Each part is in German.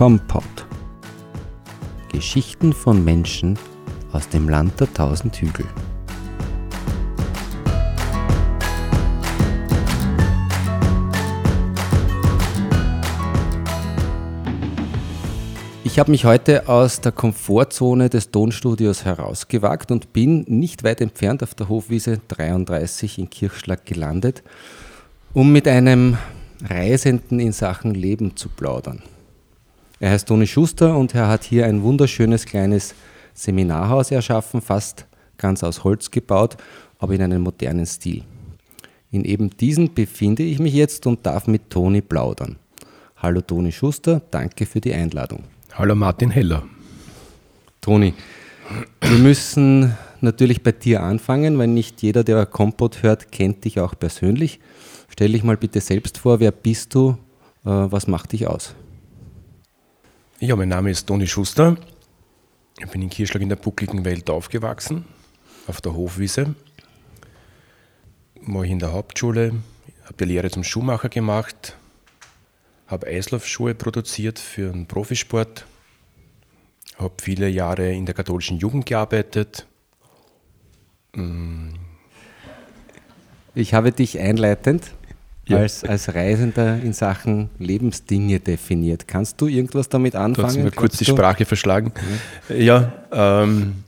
Kompott. Geschichten von Menschen aus dem Land der tausend Hügel. Ich habe mich heute aus der Komfortzone des Tonstudios herausgewagt und bin nicht weit entfernt auf der Hofwiese 33 in Kirchschlag gelandet, um mit einem Reisenden in Sachen Leben zu plaudern. Er heißt Toni Schuster und er hat hier ein wunderschönes kleines Seminarhaus erschaffen, fast ganz aus Holz gebaut, aber in einem modernen Stil. In eben diesen befinde ich mich jetzt und darf mit Toni plaudern. Hallo Toni Schuster, danke für die Einladung. Hallo Martin Heller. Toni, wir müssen natürlich bei dir anfangen, weil nicht jeder, der Kompott hört, kennt dich auch persönlich. Stell dich mal bitte selbst vor, wer bist du, äh, was macht dich aus? Ja, mein Name ist Toni Schuster. Ich bin in Kirschlag in der buckligen Welt aufgewachsen, auf der Hofwiese. War ich in der Hauptschule, habe die Lehre zum Schuhmacher gemacht, habe Eislaufschuhe produziert für den Profisport, habe viele Jahre in der katholischen Jugend gearbeitet. Ich habe dich einleitend ja. als, als Reisender in Sachen Lebensdinge definiert. Kannst du irgendwas damit anfangen? Du hast mir kurz die du? Sprache verschlagen. Ja, ja ähm,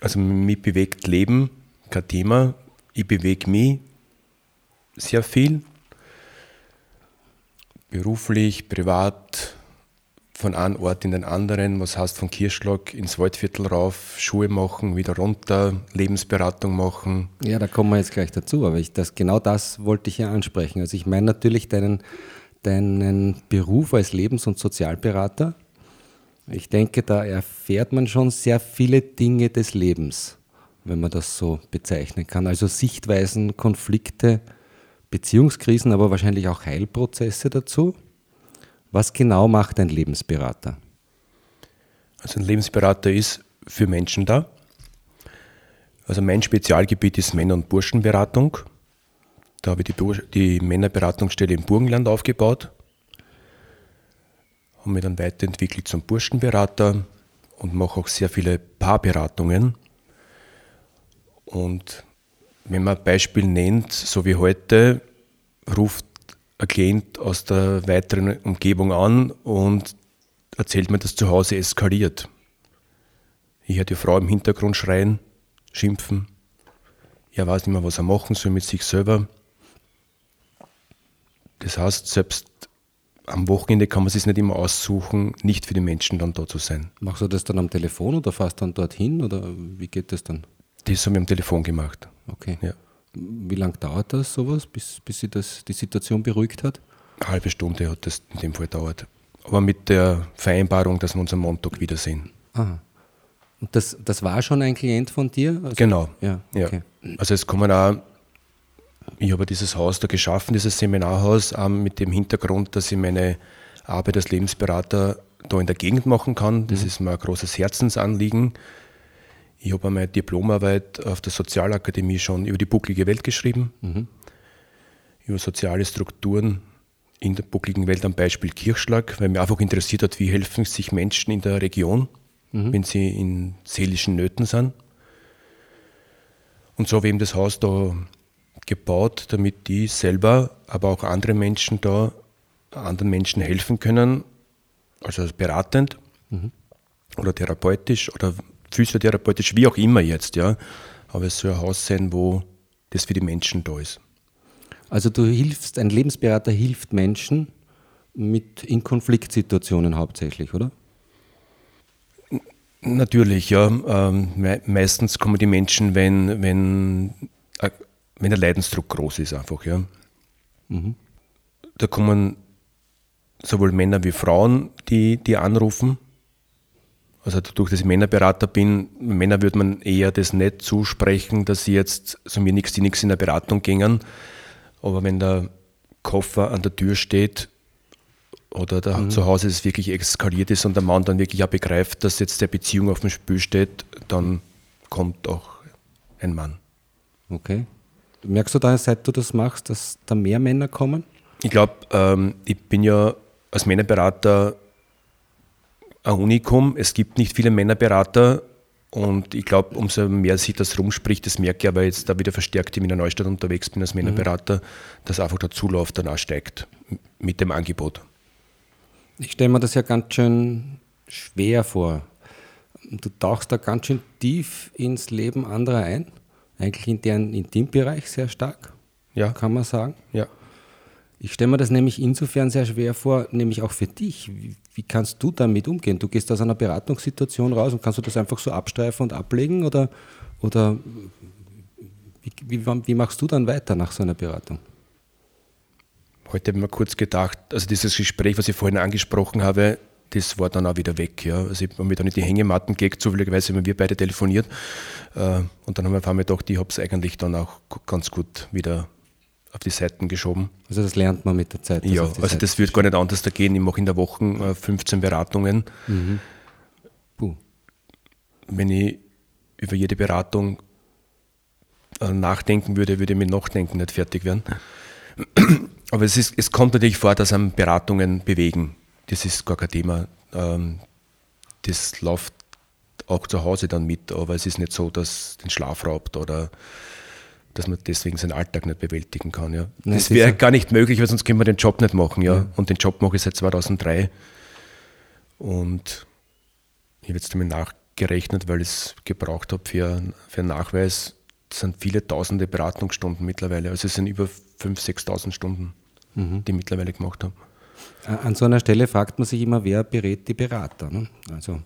also mich bewegt Leben, kein Thema. Ich bewege mich sehr viel. Beruflich, privat, von einem Ort in den anderen, was heißt von Kirschlag ins Waldviertel rauf, Schuhe machen, wieder runter, Lebensberatung machen. Ja, da kommen wir jetzt gleich dazu, aber ich, das, genau das wollte ich ja ansprechen. Also ich meine natürlich deinen, deinen Beruf als Lebens- und Sozialberater. Ich denke, da erfährt man schon sehr viele Dinge des Lebens, wenn man das so bezeichnen kann. Also Sichtweisen, Konflikte, Beziehungskrisen, aber wahrscheinlich auch Heilprozesse dazu. Was genau macht ein Lebensberater? Also ein Lebensberater ist für Menschen da. Also mein Spezialgebiet ist Männer- und Burschenberatung. Da habe ich die, die Männerberatungsstelle im Burgenland aufgebaut. Habe mich dann weiterentwickelt zum Burschenberater und mache auch sehr viele Paarberatungen. Und wenn man ein Beispiel nennt, so wie heute, ruft ein Klient aus der weiteren Umgebung an und erzählt mir, dass zu Hause eskaliert. Ich höre die Frau im Hintergrund schreien, schimpfen. Er weiß nicht mehr, was er machen soll mit sich selber. Das heißt, selbst am Wochenende kann man sich nicht immer aussuchen, nicht für die Menschen dann da zu sein. Machst du das dann am Telefon oder fährst dann dorthin oder wie geht das dann? Das haben wir am Telefon gemacht. Okay. Ja. Wie lange dauert das sowas, bis, bis sich das, die Situation beruhigt hat? Eine halbe Stunde hat das in dem Fall dauert. Aber mit der Vereinbarung, dass wir uns am Montag wiedersehen. Aha. Und das, das war schon ein Klient von dir? Also, genau. Ja, okay. ja. Also es kommen auch, ich habe dieses Haus da geschaffen, dieses Seminarhaus, mit dem Hintergrund, dass ich meine Arbeit als Lebensberater da in der Gegend machen kann. Das mhm. ist mir ein großes Herzensanliegen. Ich habe meine Diplomarbeit auf der Sozialakademie schon über die bucklige Welt geschrieben, mhm. über soziale Strukturen in der buckligen Welt am Beispiel Kirchschlag, weil mich einfach interessiert hat, wie helfen sich Menschen in der Region, mhm. wenn sie in seelischen Nöten sind. Und so habe ich eben das Haus da gebaut, damit die selber, aber auch andere Menschen da anderen Menschen helfen können, also beratend mhm. oder therapeutisch oder physiotherapeutisch, wie auch immer jetzt, ja. Aber es soll ein Haus sein, wo das für die Menschen da ist. Also du hilfst, ein Lebensberater hilft Menschen mit in Konfliktsituationen hauptsächlich, oder? Natürlich, ja. Ähm, meistens kommen die Menschen, wenn, wenn, äh, wenn der Leidensdruck groß ist, einfach, ja. Mhm. Da kommen sowohl Männer wie Frauen, die, die anrufen also dadurch, dass ich Männerberater bin, Männer würde man eher das nicht zusprechen, dass sie jetzt so mir nichts, die nichts in der Beratung gingen. Aber wenn der Koffer an der Tür steht oder da mhm. zu Hause es wirklich eskaliert ist und der Mann dann wirklich auch begreift, dass jetzt der Beziehung auf dem Spiel steht, dann kommt auch ein Mann. Okay. Merkst du da, seit du das machst, dass da mehr Männer kommen? Ich glaube, ähm, ich bin ja als Männerberater ein Unikum. Es gibt nicht viele Männerberater und ich glaube, umso mehr sich das rumspricht, das merke ich aber jetzt da wieder verstärkt in der Neustadt unterwegs bin als Männerberater, mhm. dass einfach der Zulauf dann auch steigt mit dem Angebot. Ich stelle mir das ja ganz schön schwer vor. Du tauchst da ganz schön tief ins Leben anderer ein, eigentlich in deren Intimbereich sehr stark, ja. kann man sagen. Ja. Ich stelle mir das nämlich insofern sehr schwer vor, nämlich auch für dich. Wie, wie, kannst du damit umgehen? Du gehst aus einer Beratungssituation raus und kannst du das einfach so abstreifen und ablegen oder, oder wie, wie, wie machst du dann weiter nach so einer Beratung? Heute habe ich mir kurz gedacht, also dieses Gespräch, was ich vorhin angesprochen habe, das war dann auch wieder weg. Ja. Also ich habe mir dann in die Hängematten gelegt, zufälligerweise haben wir beide telefoniert. Äh, und dann haben wir auf einmal gedacht, ich habe es eigentlich dann auch ganz gut wieder auf die Seiten geschoben. Also das lernt man mit der Zeit. Ja, also Seite das wird gar nicht anders da gehen. Ich mache in der Woche 15 äh, Beratungen. Mhm. Wenn ich über jede Beratung äh, nachdenken würde, würde ich mit Nachdenken nicht fertig werden. Aber es, ist, es kommt natürlich vor, dass einem Beratungen bewegen. Das ist gar kein Thema. Ähm, das läuft auch zu Hause dann mit, aber es ist nicht so, dass den Schlaf raubt oder dass man deswegen seinen Alltag nicht bewältigen kann. Ja. Nein, das wäre gar nicht möglich, weil sonst können wir den Job nicht machen. Ja. ja. Und den Job mache ich seit 2003. Und ich habe jetzt damit nachgerechnet, weil ich es gebraucht habe für, für einen Nachweis. Das sind viele tausende Beratungsstunden mittlerweile. Also es sind über 5.000, 6.000 Stunden, mhm. die ich mittlerweile gemacht habe. An so einer Stelle fragt man sich immer, wer berät die Berater? Ne? Also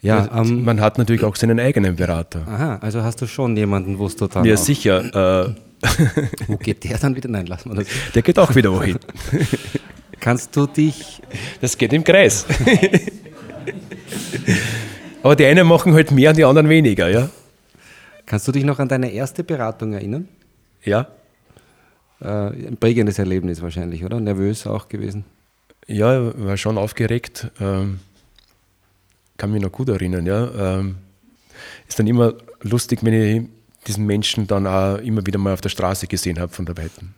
ja, ähm, man hat natürlich auch seinen eigenen Berater. Aha, also hast du schon jemanden, wo es total. Ja, sicher. Äh, wo geht der dann wieder? Nein, lass mal das. Der geht auch wieder wohin. Kannst du dich. Das geht im Kreis. Aber die einen machen halt mehr und die anderen weniger, ja. Kannst du dich noch an deine erste Beratung erinnern? Ja. Äh, ein prägendes Erlebnis wahrscheinlich, oder? Nervös auch gewesen? Ja, war schon aufgeregt. Ähm, kann mich noch gut erinnern, ja. Ähm, ist dann immer lustig, wenn ich diesen Menschen dann auch immer wieder mal auf der Straße gesehen habe von der Weiten.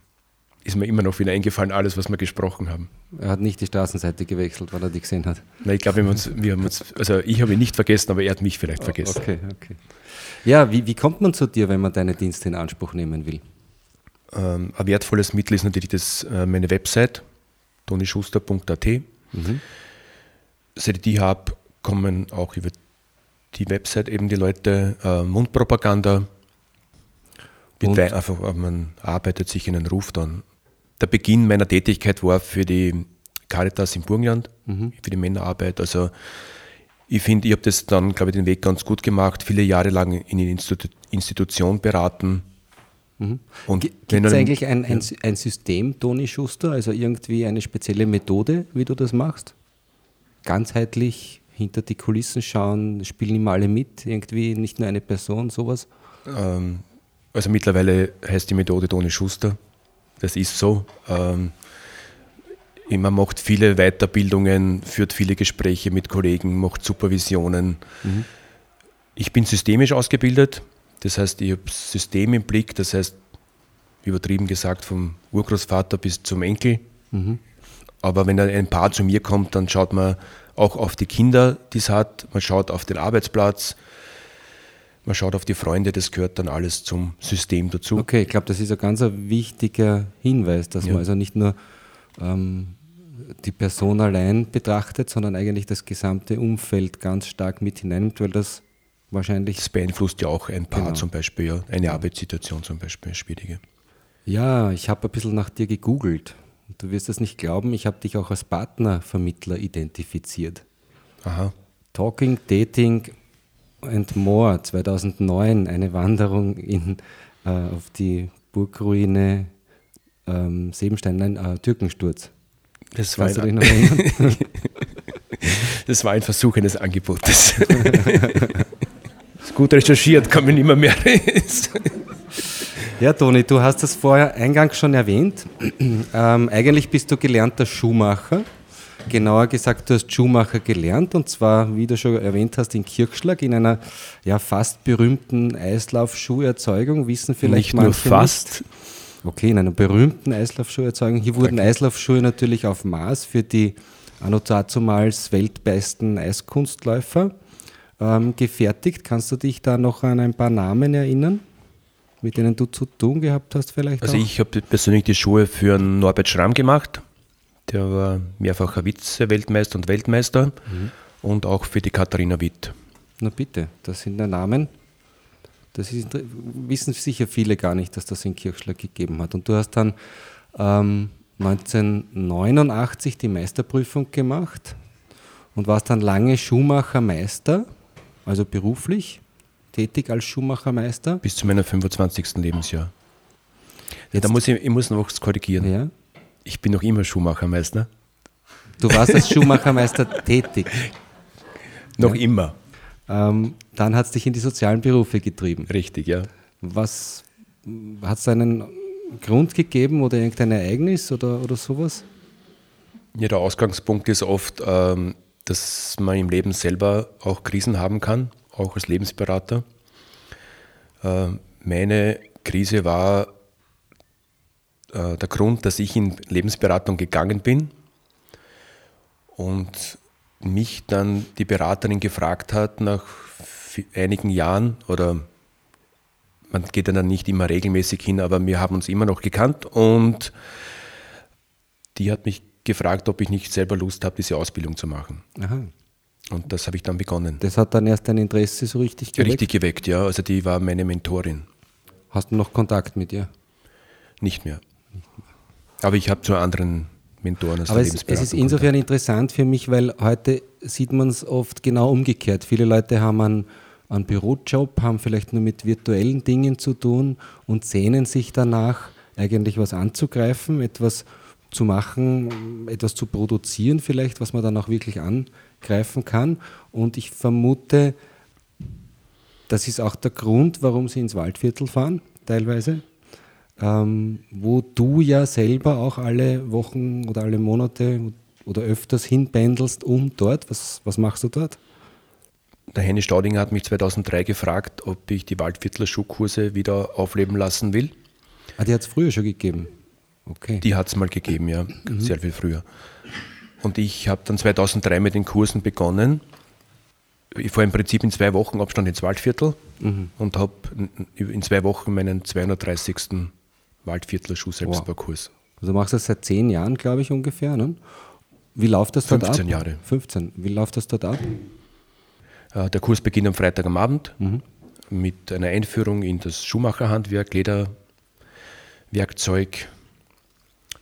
Ist mir immer noch wieder eingefallen, alles, was wir gesprochen haben. Er hat nicht die Straßenseite gewechselt, weil er die gesehen hat. Nein, ich glaube, wir, wir haben uns, also ich habe ihn nicht vergessen, aber er hat mich vielleicht vergessen. Okay, okay. Ja, wie, wie kommt man zu dir, wenn man deine Dienste in Anspruch nehmen will? Ähm, ein wertvolles Mittel ist natürlich das, äh, meine Website, tonischuster.at. Mhm. Seit ich die habe, kommen auch über die Website eben die Leute äh, Mundpropaganda. Und? einfach, man arbeitet sich in einen Ruf dann. Der Beginn meiner Tätigkeit war für die Caritas im Burgenland, mhm. für die Männerarbeit. Also ich finde, ich habe das dann, glaube ich, den Weg ganz gut gemacht, viele Jahre lang in eine Institu Institution beraten. Mhm. Gibt es eigentlich ein, ein, ein System, Toni Schuster, also irgendwie eine spezielle Methode, wie du das machst? Ganzheitlich hinter die Kulissen schauen, spielen immer alle mit, irgendwie nicht nur eine Person, sowas? Ähm, also mittlerweile heißt die Methode Toni Schuster. Das ist so. Ähm, man macht viele Weiterbildungen, führt viele Gespräche mit Kollegen, macht Supervisionen. Mhm. Ich bin systemisch ausgebildet, das heißt, ich habe das System im Blick, das heißt, übertrieben gesagt, vom Urgroßvater bis zum Enkel. Mhm. Aber wenn ein Paar zu mir kommt, dann schaut man auch auf die Kinder, die es hat, man schaut auf den Arbeitsplatz, man schaut auf die Freunde, das gehört dann alles zum System dazu. Okay, ich glaube, das ist ein ganz wichtiger Hinweis, dass ja. man also nicht nur ähm, die Person allein betrachtet, sondern eigentlich das gesamte Umfeld ganz stark mit hineinnimmt, weil das wahrscheinlich. Das beeinflusst ja auch ein Paar genau. zum Beispiel, ja. eine Arbeitssituation zum Beispiel, eine schwierige. Ja, ich habe ein bisschen nach dir gegoogelt. Du wirst es nicht glauben, ich habe dich auch als Partnervermittler identifiziert. Aha. Talking, Dating and More 2009, eine Wanderung in, äh, auf die Burgruine ähm, Sebenstein, nein, äh, Türkensturz. Das war, ein, das war ein Versuch eines Angebotes. ist gut recherchiert, kann man nicht mehr mehr. Ja, Toni, du hast das vorher eingangs schon erwähnt. Ähm, eigentlich bist du gelernter Schuhmacher. Genauer gesagt, du hast Schuhmacher gelernt und zwar, wie du schon erwähnt hast, in Kirchschlag in einer ja, fast berühmten Eislaufschuherzeugung. Wissen vielleicht Nicht nur fast. Okay, in einer berühmten Eislaufschuherzeugung. Hier wurden Eislaufschuhe natürlich auf Maß für die auch dazumals weltbesten Eiskunstläufer ähm, gefertigt. Kannst du dich da noch an ein paar Namen erinnern, mit denen du zu tun gehabt hast vielleicht? Also auch? ich habe persönlich die Schuhe für Norbert Schramm gemacht. Der war mehrfacher Vize-Weltmeister und Weltmeister mhm. und auch für die Katharina Witt. Na bitte, das sind ja Namen. Das ist, wissen sicher viele gar nicht, dass das in Kirchschlag gegeben hat. Und du hast dann ähm, 1989 die Meisterprüfung gemacht und warst dann lange Schuhmachermeister, also beruflich tätig als Schuhmachermeister. Bis zu meinem 25. Lebensjahr. Ja, da muss ich, ich muss noch was korrigieren. Ja? Ich bin noch immer Schuhmachermeister. Du warst als Schuhmachermeister tätig. Noch ja? immer. Ähm, dann hat es dich in die sozialen Berufe getrieben. Richtig, ja. Was hat es einen Grund gegeben oder irgendein Ereignis oder, oder sowas? Ja, der Ausgangspunkt ist oft, ähm, dass man im Leben selber auch Krisen haben kann, auch als Lebensberater. Äh, meine Krise war äh, der Grund, dass ich in Lebensberatung gegangen bin und mich dann die Beraterin gefragt hat nach einigen Jahren oder man geht dann nicht immer regelmäßig hin, aber wir haben uns immer noch gekannt und die hat mich gefragt, ob ich nicht selber Lust habe, diese Ausbildung zu machen. Aha. Und das habe ich dann begonnen. Das hat dann erst dein Interesse so richtig geweckt? Richtig geweckt, ja. Also die war meine Mentorin. Hast du noch Kontakt mit ihr? Nicht mehr. Aber ich habe zu anderen Mentoren aus Aber es, es ist insofern Kontakt. interessant für mich, weil heute sieht man es oft genau umgekehrt. Viele Leute haben einen, einen Bürojob, haben vielleicht nur mit virtuellen Dingen zu tun und sehnen sich danach, eigentlich was anzugreifen, etwas zu machen, etwas zu produzieren vielleicht, was man dann auch wirklich angreifen kann. Und ich vermute, das ist auch der Grund, warum sie ins Waldviertel fahren, teilweise, ähm, wo du ja selber auch alle Wochen oder alle Monate oder öfters hinpendelst um dort. Was, was machst du dort? Der Henny Staudinger hat mich 2003 gefragt, ob ich die Waldviertler Schuhkurse wieder aufleben lassen will. Ah, die hat es früher schon gegeben? Okay. Die hat es mal gegeben, ja, mhm. sehr viel früher. Und ich habe dann 2003 mit den Kursen begonnen. Ich fahre im Prinzip in zwei Wochen Abstand ins Waldviertel mhm. und habe in zwei Wochen meinen 230. Waldviertler Schuhselbstbaukurs. Wow. Also machst du das seit zehn Jahren, glaube ich, ungefähr. Ne? Wie läuft das dort 15 ab? 15 Jahre. 15. Wie läuft das dort ab? Äh, der Kurs beginnt am Freitag am Abend mhm. mit einer Einführung in das Schuhmacherhandwerk, Lederwerkzeug,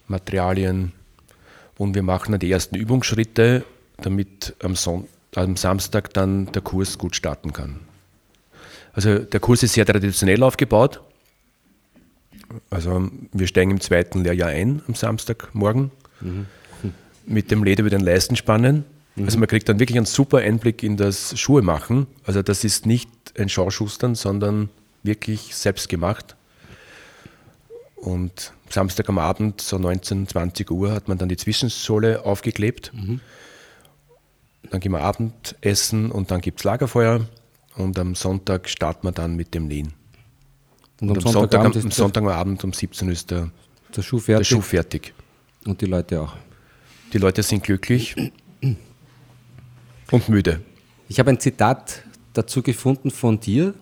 Materialien und wir machen dann die ersten Übungsschritte, damit am, Son am Samstag dann der Kurs gut starten kann. Also der Kurs ist sehr traditionell aufgebaut. Also wir steigen im zweiten Lehrjahr ein am Samstagmorgen mhm. mit dem Leder über den Leistenspannen. Mhm. Also man kriegt dann wirklich einen super Einblick in das Schuhe machen. Also das ist nicht ein Schauschustern, sondern wirklich selbst gemacht. Und Samstag am Abend, so 19, 20 Uhr, hat man dann die Zwischensohle aufgeklebt. Mhm. Dann gehen wir Abendessen und dann gibt es Lagerfeuer. Und am Sonntag starten wir dann mit dem Nähen. Und, und am, Sonntag, am, am Sonntagabend um 17 Uhr ist der, der, Schuh der, Schuh fertig. Und die Leute auch. Die Leute sind glücklich und müde. Ich habe ein Zitat dazu gefunden von dir.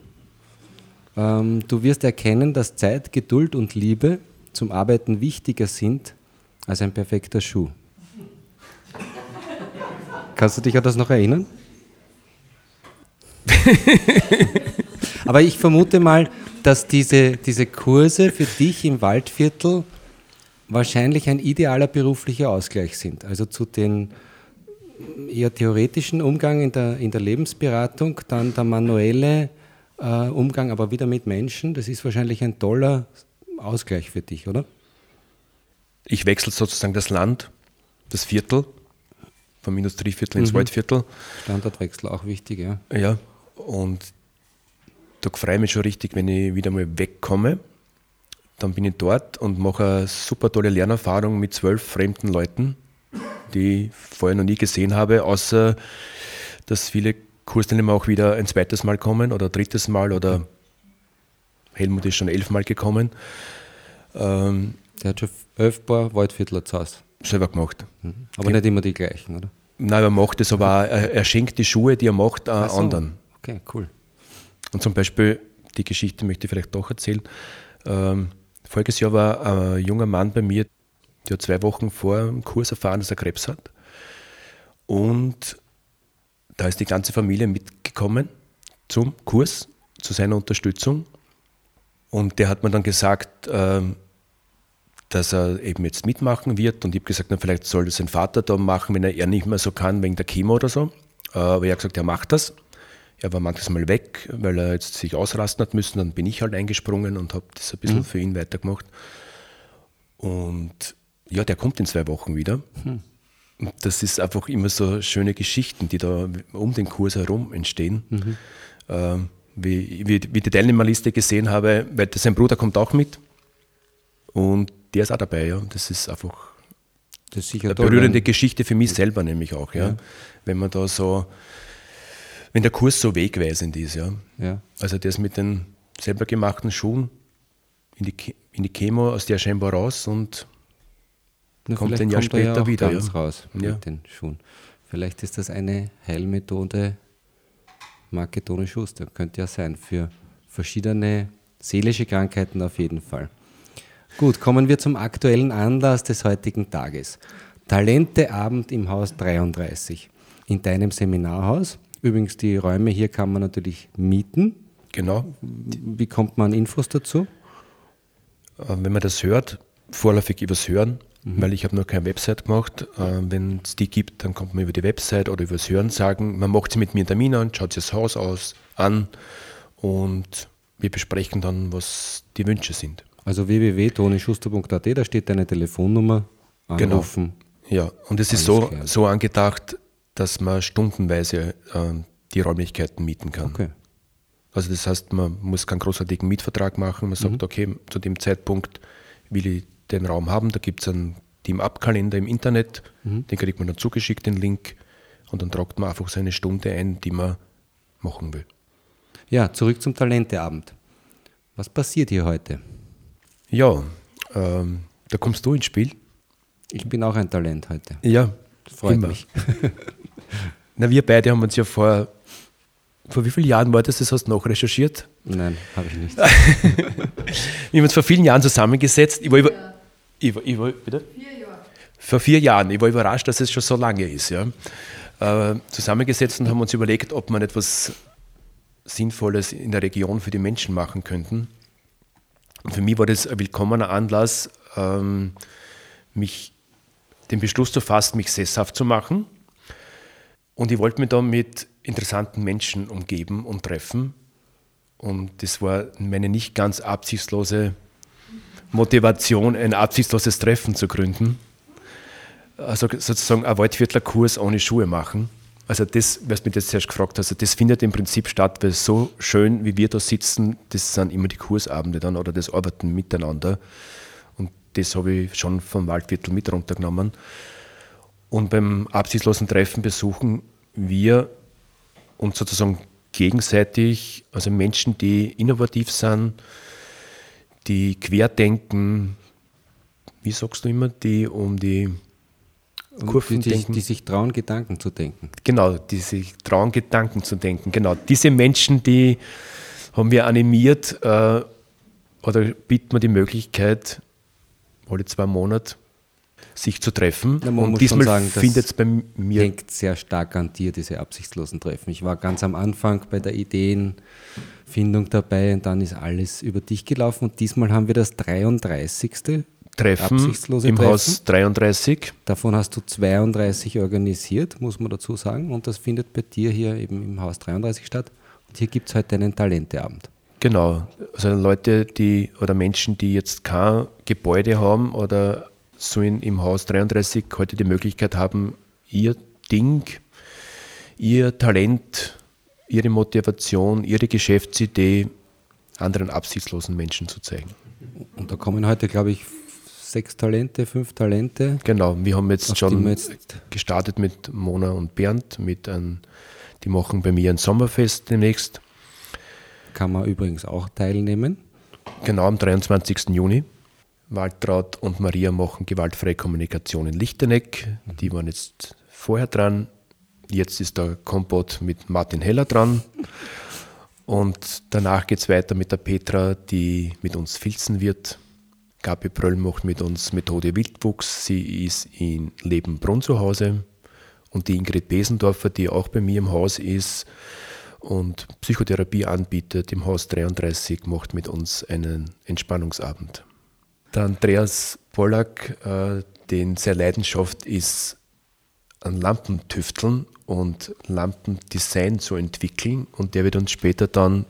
Ähm, du wirst erkennen, dass Zeit, Geduld und Liebe zum Arbeiten wichtiger sind als ein perfekter Schuh. Kannst du dich an das noch erinnern? Aber ich vermute mal, dass diese, diese Kurse für dich im Waldviertel wahrscheinlich ein idealer beruflicher Ausgleich sind. Also zu den eher theoretischen Umgang in der, in der Lebensberatung, dann der manuelle äh, Umgang, aber wieder mit Menschen. Das ist wahrscheinlich ein toller Ausgleich für dich, oder? Ich wechsle sozusagen das Land, das Viertel, vom Industrieviertel ins mhm. Waldviertel. Standortwechsel auch wichtig, ja. Ja, und da freue ich mich schon richtig, wenn ich wieder mal wegkomme. Dann bin ich dort und mache eine super tolle Lernerfahrung mit zwölf fremden Leuten, die ich vorher noch nie gesehen habe, außer dass viele Kursteilnehmer auch wieder ein zweites Mal kommen oder drittes Mal oder Helmut ist schon elfmal gekommen. Ähm, Der hat schon elf Paar Waldviertler zu Hause. Selber gemacht. Mhm. Aber nicht immer die gleichen, oder? Nein, er macht es aber auch, er, er schenkt die Schuhe, die er macht, auch so. anderen. Okay, cool. Und zum Beispiel, die Geschichte möchte ich vielleicht doch erzählen. Ähm, voriges Jahr war ein junger Mann bei mir, der zwei Wochen vor dem Kurs erfahren, dass er Krebs hat. Und da ist die ganze Familie mitgekommen zum Kurs, zu seiner Unterstützung. Und der hat mir dann gesagt, ähm, dass er eben jetzt mitmachen wird. Und ich habe gesagt, na, vielleicht soll das sein Vater da machen, wenn er, er nicht mehr so kann, wegen der Chemo oder so. Äh, aber er hat gesagt, er macht das. Er war manchmal weg, weil er jetzt sich ausrasten hat müssen. Dann bin ich halt eingesprungen und habe das ein bisschen mhm. für ihn weitergemacht. Und ja, der kommt in zwei Wochen wieder. Mhm. Das ist einfach immer so schöne Geschichten, die da um den Kurs herum entstehen. Mhm. Ähm, wie, wie, wie die Teilnehmerliste gesehen habe, weil sein Bruder kommt auch mit. Und der ist auch dabei, ja. Das ist einfach das ist eine berührende Geschichte für mich selber nämlich auch, ja. ja. Wenn man da so, wenn der Kurs so wegweisend ist, ja. ja. Also der ist mit den selber gemachten Schuhen in die, in die Chemo aus der scheinbar raus und Na, kommt ein Jahr kommt später ja wieder. Ganz ja. raus mit den Schuhen. Vielleicht ist das eine Heilmethode Marke Toni Schuster. Könnte ja sein für verschiedene seelische Krankheiten auf jeden Fall. Gut, kommen wir zum aktuellen Anlass des heutigen Tages. Talenteabend im Haus 33 in deinem Seminarhaus. Übrigens, die Räume hier kann man natürlich mieten. Genau. Wie kommt man an Infos dazu? Äh, wenn man das hört, vorläufig übers Hören, mhm. weil ich habe noch keine Website gemacht. Äh, Wenn es die gibt, dann kommt man über die Website oder übers Hören sagen. Man macht sie mit mir einen Termin an, schaut sich das Haus aus an und wir besprechen dann, was die Wünsche sind. Also www.tonischuster.at, da steht deine Telefonnummer, genau. anrufen. Genau. Ja, und es ist so, so angedacht, dass man stundenweise äh, die Räumlichkeiten mieten kann. Okay. Also das heißt, man muss keinen großartigen Mietvertrag machen. Man sagt, mhm. okay, zu dem Zeitpunkt will ich den Raum haben. Da gibt es einen Team-Up-Kalender im Internet. Mhm. Den kriegt man dann zugeschickt, den Link. Und dann tragt man einfach seine Stunde ein, die man machen will. Ja, zurück zum Talenteabend. Was passiert hier heute? Ja, ähm, da kommst du ins Spiel. Ich bin auch ein Talent heute. Ja, das freut immer. mich. Na, wir beide haben uns ja vor, vor wie vielen Jahren war das? Das hast du noch recherchiert? Nein, habe ich nicht. wir haben uns vor vielen Jahren zusammengesetzt. Ich war, über, ja. Ich ich bitte? Vier Jahre. Vor vier Jahren. Ich war überrascht, dass es schon so lange ist. Ja. Äh, zusammengesetzt und haben uns überlegt, ob man etwas Sinnvolles in der Region für die Menschen machen könnten. Und für mich war das ein willkommener Anlass, ähm, mich den Beschluss zu fassen, mich sesshaft zu machen. Und ich wollte mich da mit interessanten Menschen umgeben und treffen. Und das war meine nicht ganz absichtslose Motivation, ein absichtsloses Treffen zu gründen. Also sozusagen ein Waldviertler-Kurs ohne Schuhe machen. Also das, was mich jetzt zuerst gefragt hast, also das findet im Prinzip statt, weil so schön, wie wir da sitzen, das sind immer die Kursabende dann oder das Arbeiten miteinander. Und das habe ich schon vom Waldviertel mit runtergenommen. Und beim absichtslosen Treffen besuchen wir uns sozusagen gegenseitig, also Menschen, die innovativ sind, die querdenken, wie sagst du immer, die um die Kurven die, denken. Die sich trauen, Gedanken zu denken. Genau, die sich trauen, Gedanken zu denken. Genau, diese Menschen, die haben wir animiert äh, oder bieten wir die Möglichkeit, alle zwei Monate sich zu treffen. Ja, und diesmal findet es bei mir. hängt sehr stark an dir, diese absichtslosen Treffen. Ich war ganz am Anfang bei der Ideenfindung dabei und dann ist alles über dich gelaufen. Und diesmal haben wir das 33. Treffen im Treffen. Haus 33. Davon hast du 32 organisiert, muss man dazu sagen. Und das findet bei dir hier eben im Haus 33 statt. Und hier gibt es heute einen Talenteabend. Genau. Also Leute, die oder Menschen, die jetzt kein Gebäude haben oder so in, im Haus 33 heute die Möglichkeit haben, ihr Ding, ihr Talent, ihre Motivation, ihre Geschäftsidee anderen absichtslosen Menschen zu zeigen. Und da kommen heute, glaube ich, sechs Talente, fünf Talente. Genau, wir haben jetzt schon jetzt gestartet mit Mona und Bernd, mit ein, die machen bei mir ein Sommerfest demnächst. Kann man übrigens auch teilnehmen. Genau, am 23. Juni. Waltraud und Maria machen gewaltfreie Kommunikation in Lichteneck. Die waren jetzt vorher dran. Jetzt ist der Kompott mit Martin Heller dran. Und danach geht es weiter mit der Petra, die mit uns filzen wird. Gabi Bröll macht mit uns Methode Wildwuchs. Sie ist in Lebenbrunn zu Hause. Und die Ingrid Besendorfer, die auch bei mir im Haus ist und Psychotherapie anbietet im Haus 33, macht mit uns einen Entspannungsabend. Der Andreas Pollack, äh, den sehr Leidenschaft ist, an Lampentüfteln und Lampendesign zu entwickeln und der wird uns später dann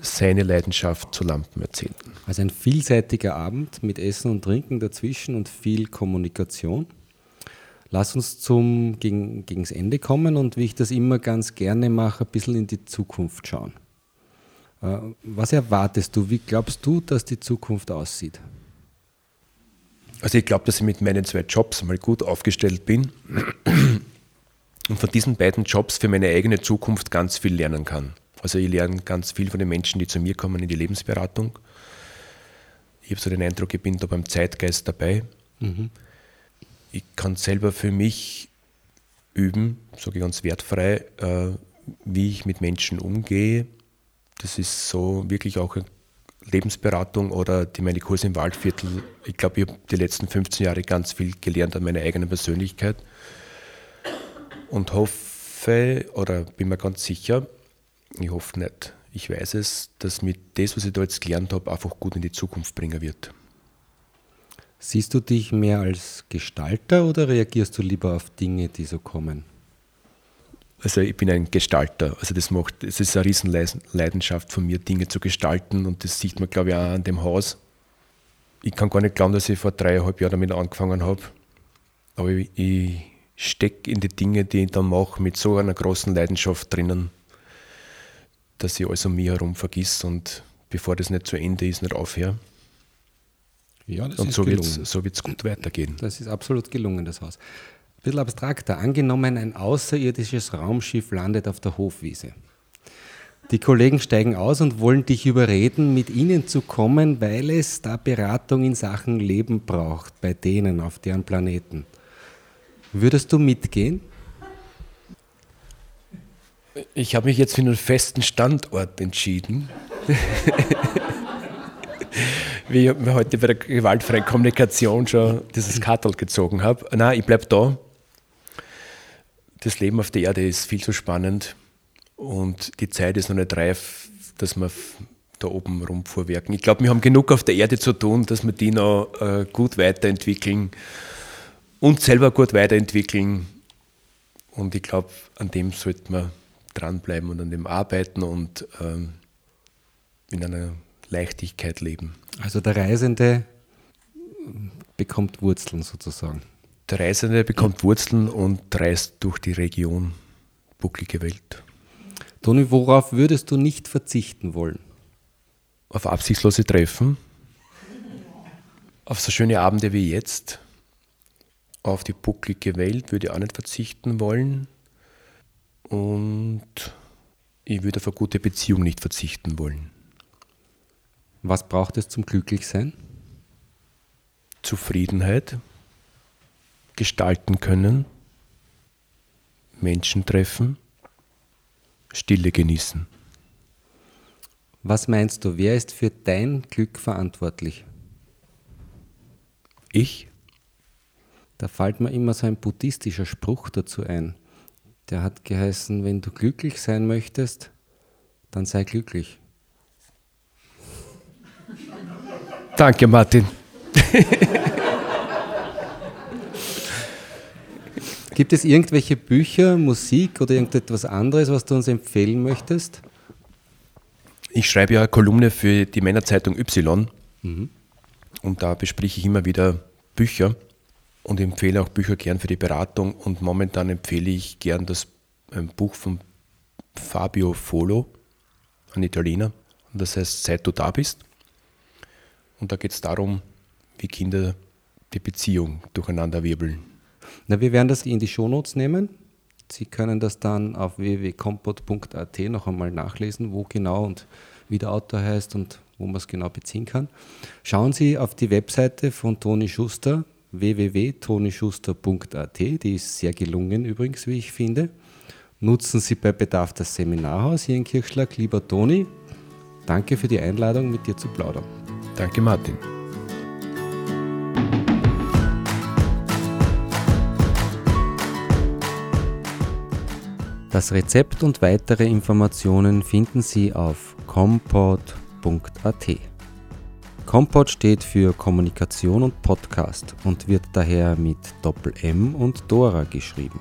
seine Leidenschaft zu Lampen erzählen. Also ein vielseitiger Abend mit Essen und Trinken dazwischen und viel Kommunikation. Lass uns zum, gegen, gegens Ende kommen und wie ich das immer ganz gerne mache, ein bisschen in die Zukunft schauen. Äh, was erwartest du? Wie glaubst du, dass die Zukunft aussieht? Also ich glaube, dass ich mit meinen zwei Jobs mal gut aufgestellt bin und von diesen beiden Jobs für meine eigene Zukunft ganz viel lernen kann. Also ich lerne ganz viel von den Menschen, die zu mir kommen in die Lebensberatung. Ich habe so den Eindruck, ich bin da beim Zeitgeist dabei. Mhm. Ich kann selber für mich üben, sage ich ganz wertfrei, äh, wie ich mit Menschen umgehe. Das ist so wirklich auch eine Lebensberatung oder die meine Kurse im Waldviertel. Ich glaube, ich habe die letzten 15 Jahre ganz viel gelernt an meiner eigenen Persönlichkeit und hoffe oder bin mir ganz sicher, ich hoffe nicht, ich weiß es, dass mit dem, was ich da jetzt gelernt habe, einfach gut in die Zukunft bringen wird. Siehst du dich mehr als Gestalter oder reagierst du lieber auf Dinge, die so kommen? Also ich bin ein Gestalter. Also das macht, es ist eine Riesenleidenschaft von mir, Dinge zu gestalten und das sieht man, glaube ich, auch an dem Haus. Ich kann gar nicht glauben, dass ich vor dreieinhalb Jahren damit angefangen habe. Aber ich, ich stecke in die Dinge, die ich dann mache, mit so einer großen Leidenschaft drinnen, dass ich alles um mich herum vergiss und bevor das nicht zu Ende ist, nicht aufhöre. Ja, das und ist so wird es so gut weitergehen. Das ist absolut gelungen, das Haus bisschen abstrakter. Angenommen, ein außerirdisches Raumschiff landet auf der Hofwiese. Die Kollegen steigen aus und wollen dich überreden, mit ihnen zu kommen, weil es da Beratung in Sachen Leben braucht, bei denen auf deren Planeten. Würdest du mitgehen? Ich habe mich jetzt für einen festen Standort entschieden. Wie ich mir heute bei der gewaltfreien Kommunikation schon dieses Kartel gezogen habe. Nein, ich bleibe da das Leben auf der Erde ist viel zu spannend und die Zeit ist noch nicht reif, dass wir da oben rumfuhrwerken. Ich glaube, wir haben genug auf der Erde zu tun, dass wir die noch äh, gut weiterentwickeln und selber gut weiterentwickeln. Und ich glaube, an dem sollten wir dranbleiben und an dem arbeiten und ähm, in einer Leichtigkeit leben. Also der Reisende bekommt Wurzeln sozusagen. Der Reisende bekommt Wurzeln und reist durch die Region bucklige Welt. Toni, worauf würdest du nicht verzichten wollen? Auf absichtslose Treffen, auf so schöne Abende wie jetzt, auf die bucklige Welt würde ich auch nicht verzichten wollen und ich würde auf eine gute Beziehung nicht verzichten wollen. Was braucht es zum Glücklichsein? Zufriedenheit, gestalten können, Menschen treffen, Stille genießen. Was meinst du, wer ist für dein Glück verantwortlich? Ich? Da fällt mir immer so ein buddhistischer Spruch dazu ein. Der hat geheißen, wenn du glücklich sein möchtest, dann sei glücklich. Danke, Martin. Gibt es irgendwelche Bücher, Musik oder irgendetwas anderes, was du uns empfehlen möchtest? Ich schreibe ja eine Kolumne für die Männerzeitung Y mhm. und da bespreche ich immer wieder Bücher und empfehle auch Bücher gern für die Beratung und momentan empfehle ich gern das ein Buch von Fabio Folo, ein Italiener, und das heißt Seit du da bist. Und da geht es darum, wie Kinder die Beziehung durcheinander wirbeln. Na, wir werden das in die Shownotes nehmen. Sie können das dann auf www.compot.at noch einmal nachlesen, wo genau und wie der Autor heißt und wo man es genau beziehen kann. Schauen Sie auf die Webseite von Toni Schuster, www.tonischuster.at, die ist sehr gelungen übrigens, wie ich finde. Nutzen Sie bei Bedarf das Seminarhaus hier in Kirchschlag. Lieber Toni, danke für die Einladung, mit dir zu plaudern. Danke, Martin. Das Rezept und weitere Informationen finden Sie auf compot.at. Compot steht für Kommunikation und Podcast und wird daher mit Doppel M und Dora geschrieben.